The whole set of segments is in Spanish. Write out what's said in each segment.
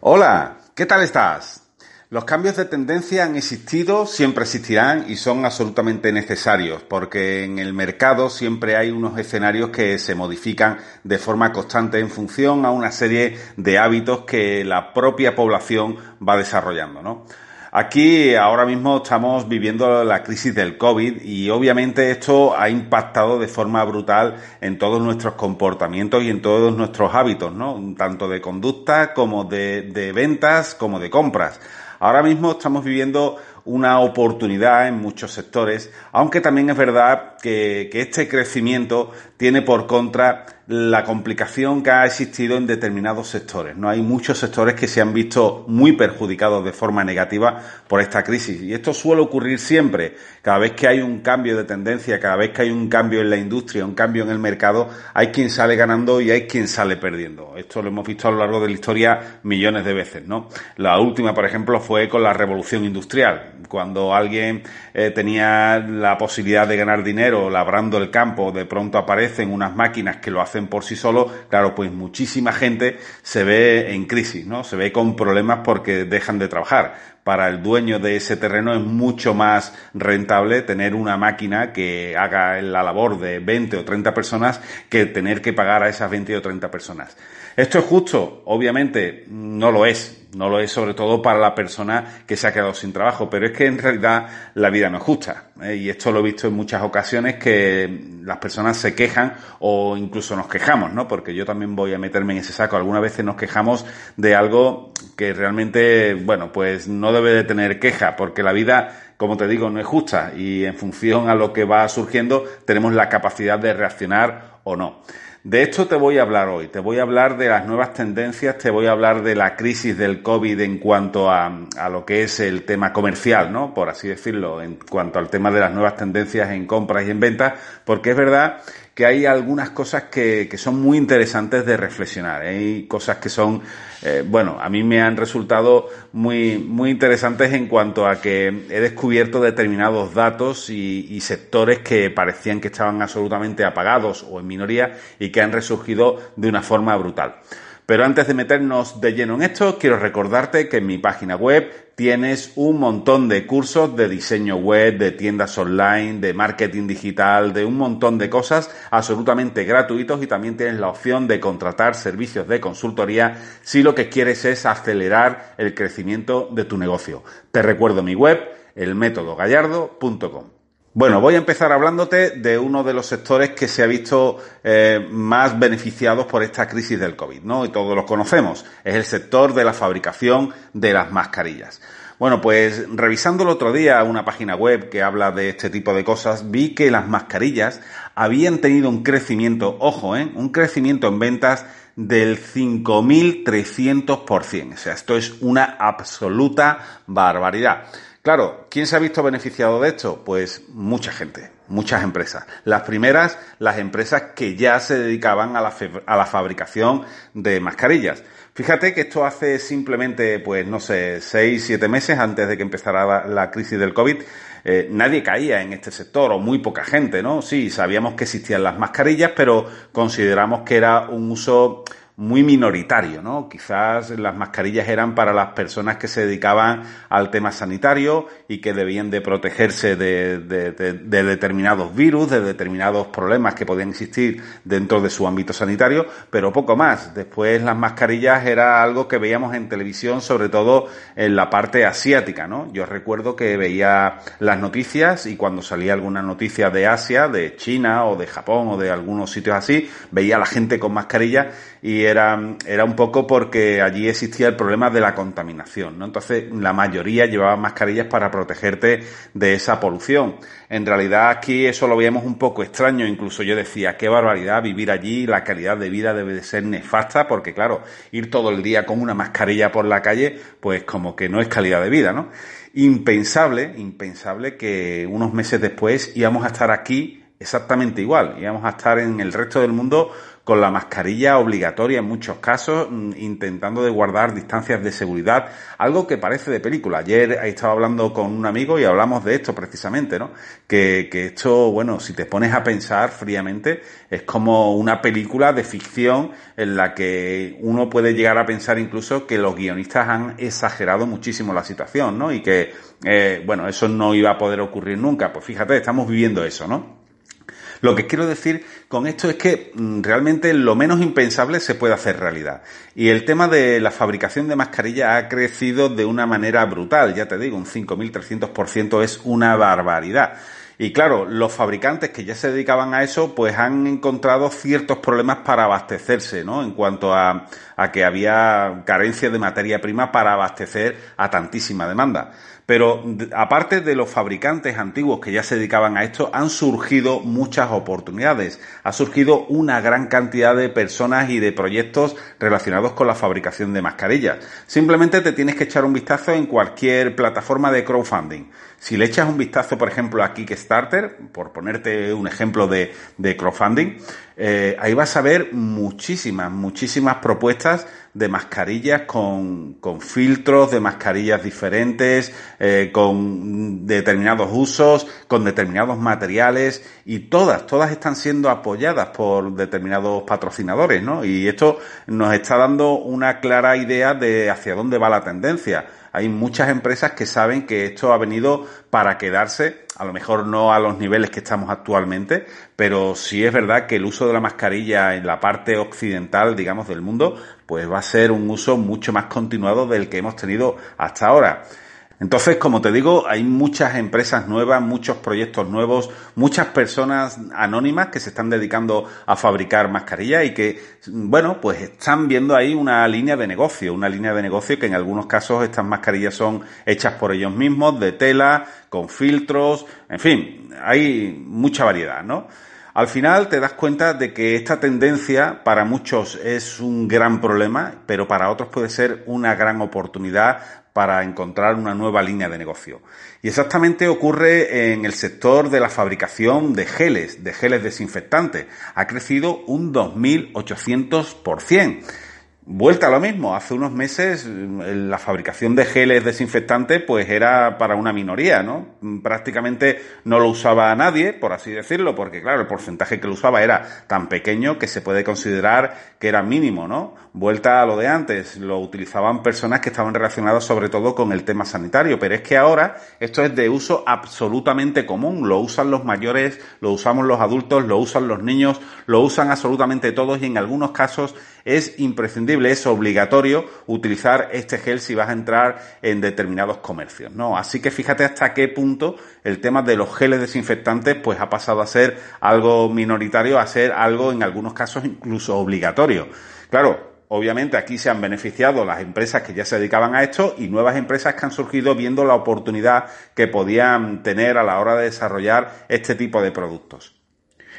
Hola, ¿qué tal estás? Los cambios de tendencia han existido, siempre existirán y son absolutamente necesarios porque en el mercado siempre hay unos escenarios que se modifican de forma constante en función a una serie de hábitos que la propia población va desarrollando, ¿no? Aquí ahora mismo estamos viviendo la crisis del COVID y obviamente esto ha impactado de forma brutal en todos nuestros comportamientos y en todos nuestros hábitos, ¿no? Tanto de conducta como de, ventas como de compras. Ahora mismo estamos viviendo una oportunidad en muchos sectores, aunque también es verdad que este crecimiento tiene por contra la complicación que ha existido en determinados sectores. No hay muchos sectores que se han visto muy perjudicados de forma negativa por esta crisis. Y esto suele ocurrir siempre. Cada vez que hay un cambio de tendencia, cada vez que hay un cambio en la industria, un cambio en el mercado, hay quien sale ganando y hay quien sale perdiendo. Esto lo hemos visto a lo largo de la historia millones de veces, ¿no? La última, por ejemplo, fue con la revolución industrial. Cuando alguien eh, tenía la posibilidad de ganar dinero labrando el campo, de pronto aparecen unas máquinas que lo hacen por sí solo, claro, pues muchísima gente se ve en crisis, ¿no? Se ve con problemas porque dejan de trabajar. Para el dueño de ese terreno es mucho más rentable tener una máquina que haga la labor de 20 o 30 personas que tener que pagar a esas 20 o 30 personas. ¿Esto es justo? Obviamente no lo es. No lo es sobre todo para la persona que se ha quedado sin trabajo, pero es que en realidad la vida no es justa. ¿eh? Y esto lo he visto en muchas ocasiones que las personas se quejan o incluso nos quejamos, ¿no? Porque yo también voy a meterme en ese saco. Algunas veces nos quejamos de algo que realmente, bueno, pues no debe de tener queja, porque la vida como te digo, no es justa y en función a lo que va surgiendo tenemos la capacidad de reaccionar o no. De esto te voy a hablar hoy. Te voy a hablar de las nuevas tendencias, te voy a hablar de la crisis del COVID en cuanto a, a, lo que es el tema comercial, ¿no? Por así decirlo, en cuanto al tema de las nuevas tendencias en compras y en ventas, porque es verdad que hay algunas cosas que, que son muy interesantes de reflexionar. Hay cosas que son, eh, bueno, a mí me han resultado muy, muy interesantes en cuanto a que he descubierto determinados datos y, y sectores que parecían que estaban absolutamente apagados o en minoría y que han resurgido de una forma brutal. Pero antes de meternos de lleno en esto, quiero recordarte que en mi página web tienes un montón de cursos de diseño web, de tiendas online, de marketing digital, de un montón de cosas absolutamente gratuitos y también tienes la opción de contratar servicios de consultoría si lo que quieres es acelerar el crecimiento de tu negocio. Te recuerdo mi web, elmétodogallardo.com. Bueno, voy a empezar hablándote de uno de los sectores que se ha visto eh, más beneficiados por esta crisis del COVID, ¿no? Y todos los conocemos. Es el sector de la fabricación de las mascarillas. Bueno, pues revisando el otro día una página web que habla de este tipo de cosas, vi que las mascarillas habían tenido un crecimiento, ojo, ¿eh? un crecimiento en ventas del 5.300%. O sea, esto es una absoluta barbaridad. Claro, ¿quién se ha visto beneficiado de esto? Pues mucha gente, muchas empresas. Las primeras, las empresas que ya se dedicaban a la, fabricación de mascarillas. Fíjate que esto hace simplemente, pues no sé, seis, siete meses antes de que empezara la, la crisis del COVID, eh, nadie caía en este sector, o muy poca gente, ¿no? Sí, sabíamos que existían las mascarillas, pero consideramos que era un uso muy minoritario, ¿no? Quizás las mascarillas eran para las personas que se dedicaban al tema sanitario y que debían de protegerse de, de, de, de, determinados virus, de determinados problemas que podían existir dentro de su ámbito sanitario, pero poco más. Después las mascarillas era algo que veíamos en televisión, sobre todo en la parte asiática, ¿no? Yo recuerdo que veía las noticias y cuando salía alguna noticia de Asia, de China o de Japón o de algunos sitios así, veía a la gente con mascarilla y era, era un poco porque allí existía el problema de la contaminación, ¿no? Entonces, la mayoría llevaba mascarillas para protegerte de esa polución. En realidad, aquí eso lo veíamos un poco extraño, incluso yo decía, qué barbaridad vivir allí, la calidad de vida debe de ser nefasta, porque claro, ir todo el día con una mascarilla por la calle, pues como que no es calidad de vida, ¿no? Impensable, impensable que unos meses después íbamos a estar aquí exactamente igual, íbamos a estar en el resto del mundo con la mascarilla obligatoria en muchos casos, mm, intentando de guardar distancias de seguridad, algo que parece de película. Ayer estaba hablando con un amigo y hablamos de esto precisamente, ¿no? Que, esto, bueno, si te pones a pensar fríamente, es como una película de ficción en la que uno puede llegar a pensar incluso que los guionistas han exagerado muchísimo la situación, ¿no? Y que, eh, bueno, eso no iba a poder ocurrir nunca. Pues fíjate, estamos viviendo eso, ¿no? Lo que quiero decir con esto es que mm, realmente lo menos impensable se puede hacer realidad. Y el tema de la fabricación de mascarillas ha crecido de una manera brutal, ya te digo, un 5.300% es una barbaridad. Y claro, los fabricantes que ya se dedicaban a eso, pues han encontrado ciertos problemas para abastecerse, ¿no? En cuanto a, a que había carencia de materia prima para abastecer a tantísima demanda. Pero aparte de los fabricantes antiguos que ya se dedicaban a esto, han surgido muchas oportunidades. Ha surgido una gran cantidad de personas y de proyectos relacionados con la fabricación de mascarillas. Simplemente te tienes que echar un vistazo en cualquier plataforma de crowdfunding. Si le echas un vistazo, por ejemplo, a Kickstarter, por ponerte un ejemplo de, crowdfunding, eh, ahí vas a ver muchísimas, muchísimas propuestas de mascarillas con, con filtros, de mascarillas diferentes, eh, con determinados usos, con determinados materiales y todas, todas están siendo apoyadas por determinados patrocinadores, ¿no? Y esto nos está dando una clara idea de hacia dónde va la tendencia. Hay muchas empresas que saben que esto ha venido para quedarse, a lo mejor no a los niveles que estamos actualmente, pero sí es verdad que el uso de la mascarilla en la parte occidental, digamos, del mundo, pues va a ser un uso mucho más continuado del que hemos tenido hasta ahora. Entonces, como te digo, hay muchas empresas nuevas, muchos proyectos nuevos, muchas personas anónimas que se están dedicando a fabricar mascarillas y que, bueno, pues están viendo ahí una línea de negocio, una línea de negocio que en algunos casos estas mascarillas son hechas por ellos mismos, de tela, con filtros, en fin, hay mucha variedad, ¿no? Al final te das cuenta de que esta tendencia para muchos es un gran problema, pero para otros puede ser una gran oportunidad para encontrar una nueva línea de negocio. Y exactamente ocurre en el sector de la fabricación de geles, de geles desinfectantes. Ha crecido un 2.800%. Vuelta a lo mismo, hace unos meses la fabricación de geles desinfectantes pues era para una minoría, ¿no? Prácticamente no lo usaba nadie, por así decirlo, porque claro, el porcentaje que lo usaba era tan pequeño que se puede considerar que era mínimo, ¿no? Vuelta a lo de antes, lo utilizaban personas que estaban relacionadas sobre todo con el tema sanitario, pero es que ahora esto es de uso absolutamente común, lo usan los mayores, lo usamos los adultos, lo usan los niños, lo usan absolutamente todos y en algunos casos es imprescindible, es obligatorio utilizar este gel si vas a entrar en determinados comercios, ¿no? Así que fíjate hasta qué punto el tema de los geles desinfectantes pues ha pasado a ser algo minoritario, a ser algo en algunos casos incluso obligatorio. Claro, obviamente aquí se han beneficiado las empresas que ya se dedicaban a esto y nuevas empresas que han surgido viendo la oportunidad que podían tener a la hora de desarrollar este tipo de productos.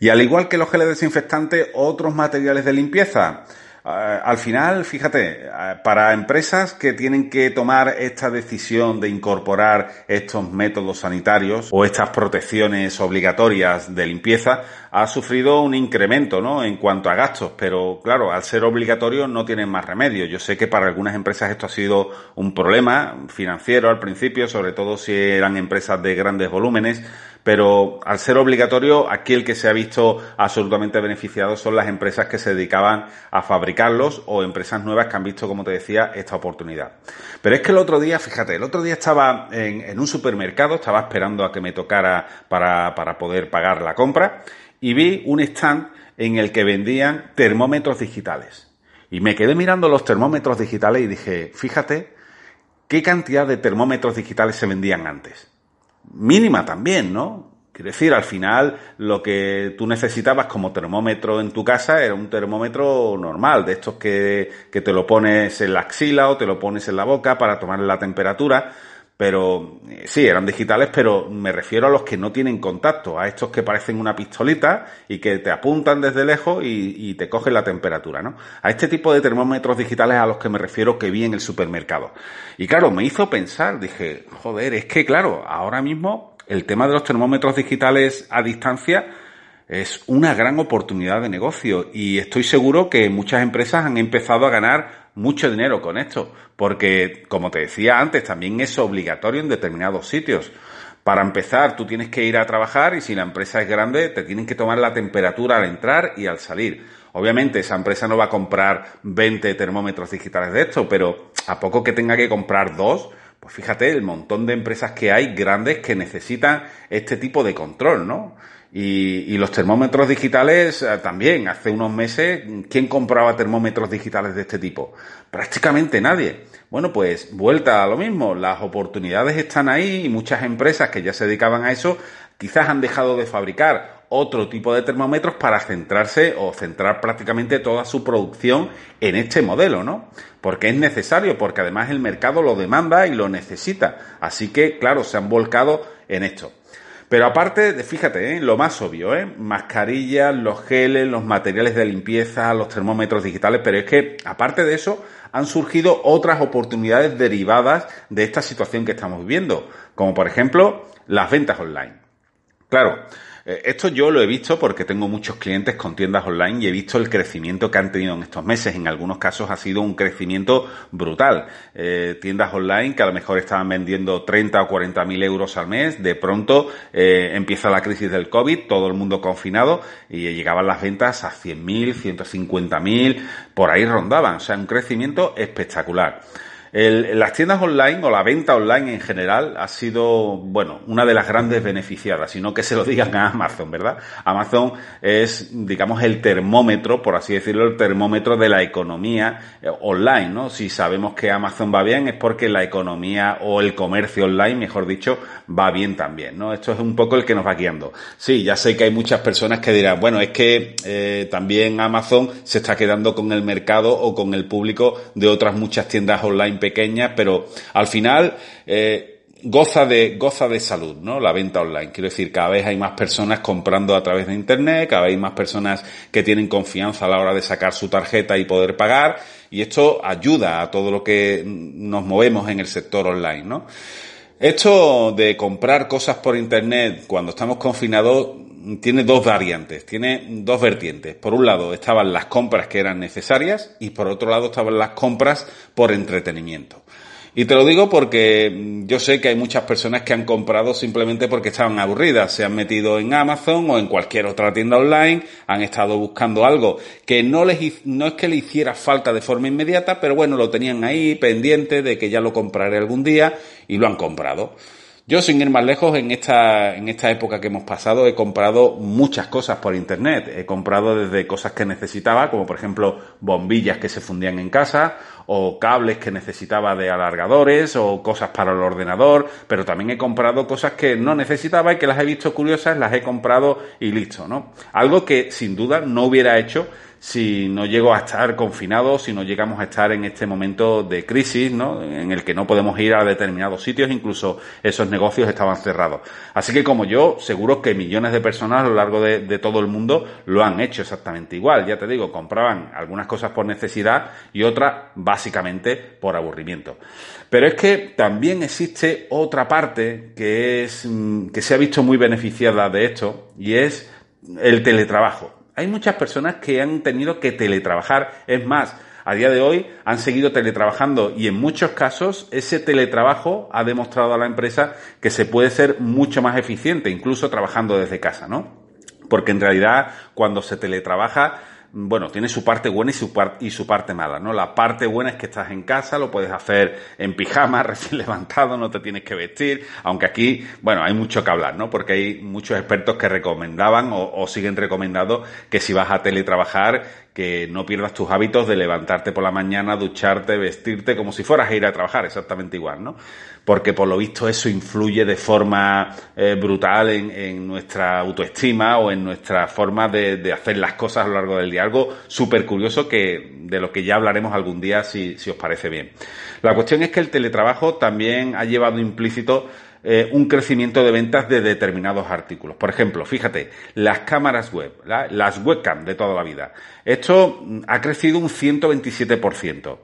Y al igual que los geles desinfectantes, otros materiales de limpieza. Eh, al final, fíjate, eh, para empresas que tienen que tomar esta decisión de incorporar estos métodos sanitarios o estas protecciones obligatorias de limpieza, ha sufrido un incremento, ¿no? En cuanto a gastos, pero claro, al ser obligatorio no tienen más remedio. Yo sé que para algunas empresas esto ha sido un problema financiero al principio, sobre todo si eran empresas de grandes volúmenes, pero al ser obligatorio, aquí el que se ha visto absolutamente beneficiado son las empresas que se dedicaban a fabricarlos o empresas nuevas que han visto, como te decía, esta oportunidad. Pero es que el otro día, fíjate, el otro día estaba en, un supermercado, estaba esperando a que me tocara para, para poder pagar la compra y vi un stand en el que vendían termómetros digitales. Y me quedé mirando los termómetros digitales y dije, fíjate, ¿qué cantidad de termómetros digitales se vendían antes? Mínima también, ¿no? Quiero decir, al final lo que tú necesitabas como termómetro en tu casa era un termómetro normal, de estos que, que te lo pones en la axila o te lo pones en la boca para tomar la temperatura pero eh, sí, eran digitales, pero me refiero a los que no tienen contacto, a estos que parecen una pistolita y que te apuntan desde lejos y, te cogen la temperatura, ¿no? A este tipo de termómetros digitales a los que me refiero que vi en el supermercado. Y claro, me hizo pensar, dije, joder, es que claro, ahora mismo el tema de los termómetros digitales a distancia es una gran oportunidad de negocio y estoy seguro que muchas empresas han empezado a ganar mucho dinero con esto, porque, como te decía antes, también es obligatorio en determinados sitios. Para empezar, tú tienes que ir a trabajar y si la empresa es grande, te tienen que tomar la temperatura al entrar y al salir. Obviamente, esa empresa no va a comprar 20 termómetros digitales de esto, pero a poco que tenga que comprar dos, pues fíjate el montón de empresas que hay grandes que necesitan este tipo de control, ¿no? Y, los termómetros digitales eh, también. Hace unos meses, ¿quién compraba termómetros digitales de este tipo? Prácticamente nadie. Bueno, pues vuelta a lo mismo. Las oportunidades están ahí y muchas empresas que ya se dedicaban a eso quizás han dejado de fabricar otro tipo de termómetros para centrarse o centrar prácticamente toda su producción en este modelo, ¿no? Porque es necesario, porque además el mercado lo demanda y lo necesita. Así que, claro, se han volcado en esto. Pero aparte, fíjate, ¿eh? lo más obvio, ¿eh? mascarillas, los geles, los materiales de limpieza, los termómetros digitales, pero es que, aparte de eso, han surgido otras oportunidades derivadas de esta situación que estamos viviendo, como por ejemplo las ventas online. Claro, esto yo lo he visto porque tengo muchos clientes con tiendas online y he visto el crecimiento que han tenido en estos meses. En algunos casos ha sido un crecimiento brutal. Eh, tiendas online que a lo mejor estaban vendiendo 30 o 40 mil euros al mes, de pronto eh, empieza la crisis del COVID, todo el mundo confinado y llegaban las ventas a 100 mil, 150 mil, por ahí rondaban. O sea, un crecimiento espectacular. El, las tiendas online o la venta online en general ha sido, bueno, una de las grandes beneficiadas, sino que se lo digan a Amazon, ¿verdad? Amazon es, digamos, el termómetro, por así decirlo, el termómetro de la economía eh, online, ¿no? Si sabemos que Amazon va bien es porque la economía o el comercio online, mejor dicho, va bien también, ¿no? Esto es un poco el que nos va guiando. Sí, ya sé que hay muchas personas que dirán, bueno, es que eh, también Amazon se está quedando con el mercado o con el público de otras muchas tiendas online pequeñas, pero al final eh, goza de goza de salud, ¿no? La venta online. Quiero decir, cada vez hay más personas comprando a través de internet, cada vez hay más personas que tienen confianza a la hora de sacar su tarjeta y poder pagar, y esto ayuda a todo lo que nos movemos en el sector online, ¿no? Esto de comprar cosas por internet cuando estamos confinados tiene dos variantes, tiene dos vertientes. Por un lado estaban las compras que eran necesarias y por otro lado estaban las compras por entretenimiento. Y te lo digo porque yo sé que hay muchas personas que han comprado simplemente porque estaban aburridas, se han metido en Amazon o en cualquier otra tienda online, han estado buscando algo que no les no es que le hiciera falta de forma inmediata, pero bueno, lo tenían ahí pendiente de que ya lo compraré algún día y lo han comprado. Yo, sin ir más lejos, en esta, en esta época que hemos pasado, he comprado muchas cosas por internet. He comprado desde cosas que necesitaba, como por ejemplo bombillas que se fundían en casa, o cables que necesitaba de alargadores, o cosas para el ordenador, pero también he comprado cosas que no necesitaba y que las he visto curiosas, las he comprado y listo, ¿no? Algo que sin duda no hubiera hecho si no llego a estar confinado, si no llegamos a estar en este momento de crisis, ¿no? En el que no podemos ir a determinados sitios, incluso esos negocios estaban cerrados. Así que como yo, seguro que millones de personas a lo largo de, de todo el mundo lo han hecho exactamente igual. Ya te digo, compraban algunas cosas por necesidad y otras básicamente por aburrimiento. Pero es que también existe otra parte que es, mm, que se ha visto muy beneficiada de esto y es el teletrabajo. Hay muchas personas que han tenido que teletrabajar. Es más, a día de hoy han seguido teletrabajando y en muchos casos ese teletrabajo ha demostrado a la empresa que se puede ser mucho más eficiente, incluso trabajando desde casa, ¿no? Porque en realidad cuando se teletrabaja bueno, tiene su parte buena y su, y su parte mala, ¿no? La parte buena es que estás en casa, lo puedes hacer en pijama, recién levantado, no te tienes que vestir, aunque aquí, bueno, hay mucho que hablar, ¿no? Porque hay muchos expertos que recomendaban o, o siguen recomendando que si vas a teletrabajar, que no pierdas tus hábitos de levantarte por la mañana, ducharte, vestirte como si fueras a ir a trabajar, exactamente igual, ¿no? Porque por lo visto eso influye de forma eh, brutal en, nuestra autoestima o en nuestra forma de, hacer las cosas a lo largo del día. Algo súper curioso que, de lo que ya hablaremos algún día si, si os parece bien. La cuestión es que el teletrabajo también ha llevado implícito eh, un crecimiento de ventas de determinados artículos. Por ejemplo, fíjate, las cámaras web, las webcam de toda la vida. Esto mm, ha crecido un 127%.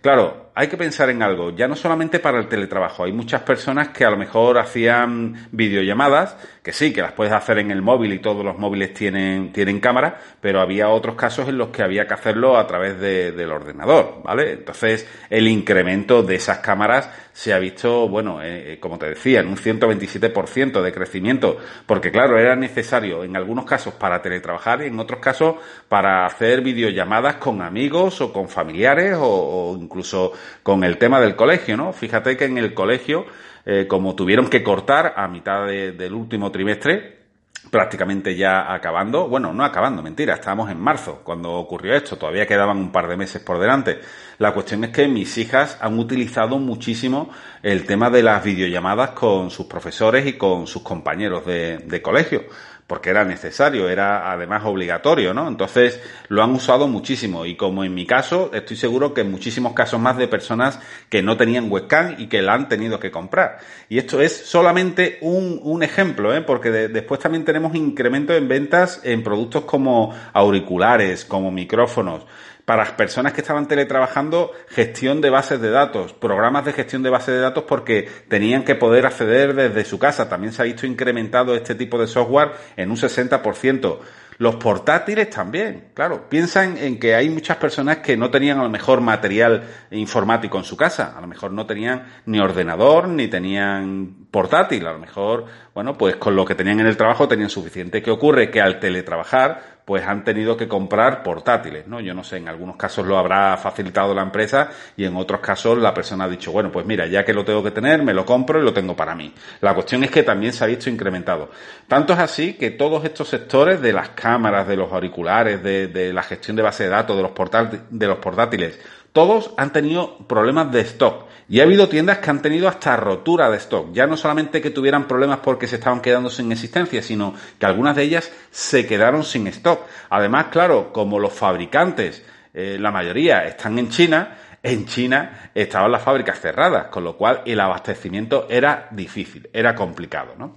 Claro, hay que pensar en algo, ya no solamente para el teletrabajo, hay muchas personas que a lo mejor hacían videollamadas, que sí, que las puedes hacer en el móvil y todos los móviles tienen, tienen cámara, pero había otros casos en los que había que hacerlo a través del ordenador, ¿vale? Entonces, el incremento de esas cámaras se ha visto, bueno, eh, eh, como te decía, en un 127% de crecimiento, porque claro, era necesario en algunos casos para teletrabajar y en otros casos para hacer videollamadas con amigos o con familiares o incluso con el tema del colegio, ¿no? Fíjate que en el colegio, eh, como tuvieron que cortar a mitad del último trimestre, prácticamente ya acabando, bueno, no acabando, mentira, estábamos en marzo cuando ocurrió esto, todavía quedaban un par de meses por delante. La cuestión es que mis hijas han utilizado muchísimo el tema de las videollamadas con sus profesores y con sus compañeros de colegio porque era necesario, era además obligatorio, ¿no? Entonces lo han usado muchísimo y como en mi caso, estoy seguro que en muchísimos casos más de personas que no tenían webcam y que la han tenido que comprar. Y esto es solamente un, ejemplo, ¿eh? Porque después también tenemos incremento en ventas en productos como auriculares, como micrófonos para las personas que estaban teletrabajando, gestión de bases de datos, programas de gestión de bases de datos porque tenían que poder acceder desde su casa. También se ha visto incrementado este tipo de software en un 60%. Los portátiles también, claro. Piensan en que hay muchas personas que no tenían a lo mejor material informático en su casa. A lo mejor no tenían ni ordenador, ni tenían portátil. A lo mejor, bueno, pues con lo que tenían en el trabajo tenían suficiente. ¿Qué ocurre? Que al teletrabajar pues han tenido que comprar portátiles, ¿no? Yo no sé, en algunos casos lo habrá facilitado la empresa y en otros casos la persona ha dicho, bueno, pues mira, ya que lo tengo que tener, me lo compro y lo tengo para mí. La cuestión es que también se ha visto incrementado. Tanto es así que todos estos sectores de las cámaras, de los auriculares, de, de la gestión de base de datos, de los, de los portátiles, todos han tenido problemas de stock. Y ha habido tiendas que han tenido hasta rotura de stock. Ya no solamente que tuvieran problemas porque se estaban quedando sin existencia, sino que algunas de ellas se quedaron sin stock. Además, claro, como los fabricantes, eh, la mayoría están en China, en China estaban las fábricas cerradas, con lo cual el abastecimiento era difícil, era complicado, ¿no?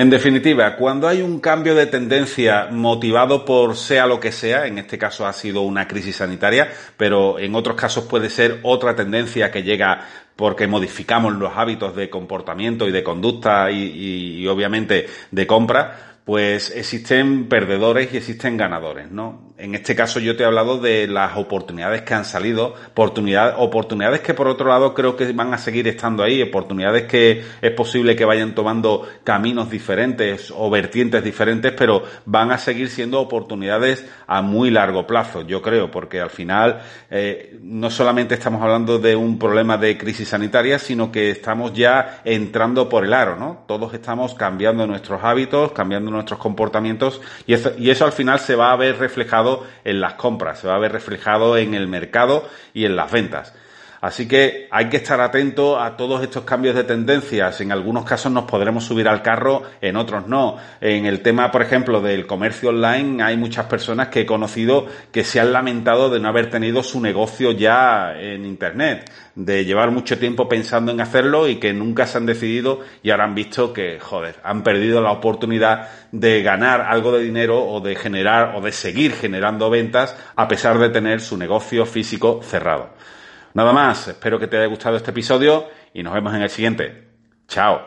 En definitiva, cuando hay un cambio de tendencia motivado por sea lo que sea, en este caso ha sido una crisis sanitaria, pero en otros casos puede ser otra tendencia que llega porque modificamos los hábitos de comportamiento y de conducta y, obviamente de compra, pues existen perdedores y existen ganadores, ¿no? En este caso yo te he hablado de las oportunidades que han salido, oportunidades, oportunidades que por otro lado creo que van a seguir estando ahí, oportunidades que es posible que vayan tomando caminos diferentes o vertientes diferentes, pero van a seguir siendo oportunidades a muy largo plazo, yo creo, porque al final eh, no solamente estamos hablando de un problema de crisis sanitaria, sino que estamos ya entrando por el aro, ¿no? Todos estamos cambiando nuestros hábitos, cambiando nuestros comportamientos y eso, y eso al final se va a ver reflejado en las compras, se va a ver reflejado en el mercado y en las ventas. Así que hay que estar atento a todos estos cambios de tendencias. En algunos casos nos podremos subir al carro, en otros no. En el tema, por ejemplo, del comercio online, hay muchas personas que he conocido que se han lamentado de no haber tenido su negocio ya en Internet, de llevar mucho tiempo pensando en hacerlo y que nunca se han decidido y ahora han visto que, joder, han perdido la oportunidad de ganar algo de dinero o de generar o de seguir generando ventas a pesar de tener su negocio físico cerrado. Nada más, espero que te haya gustado este episodio y nos vemos en el siguiente. Chao.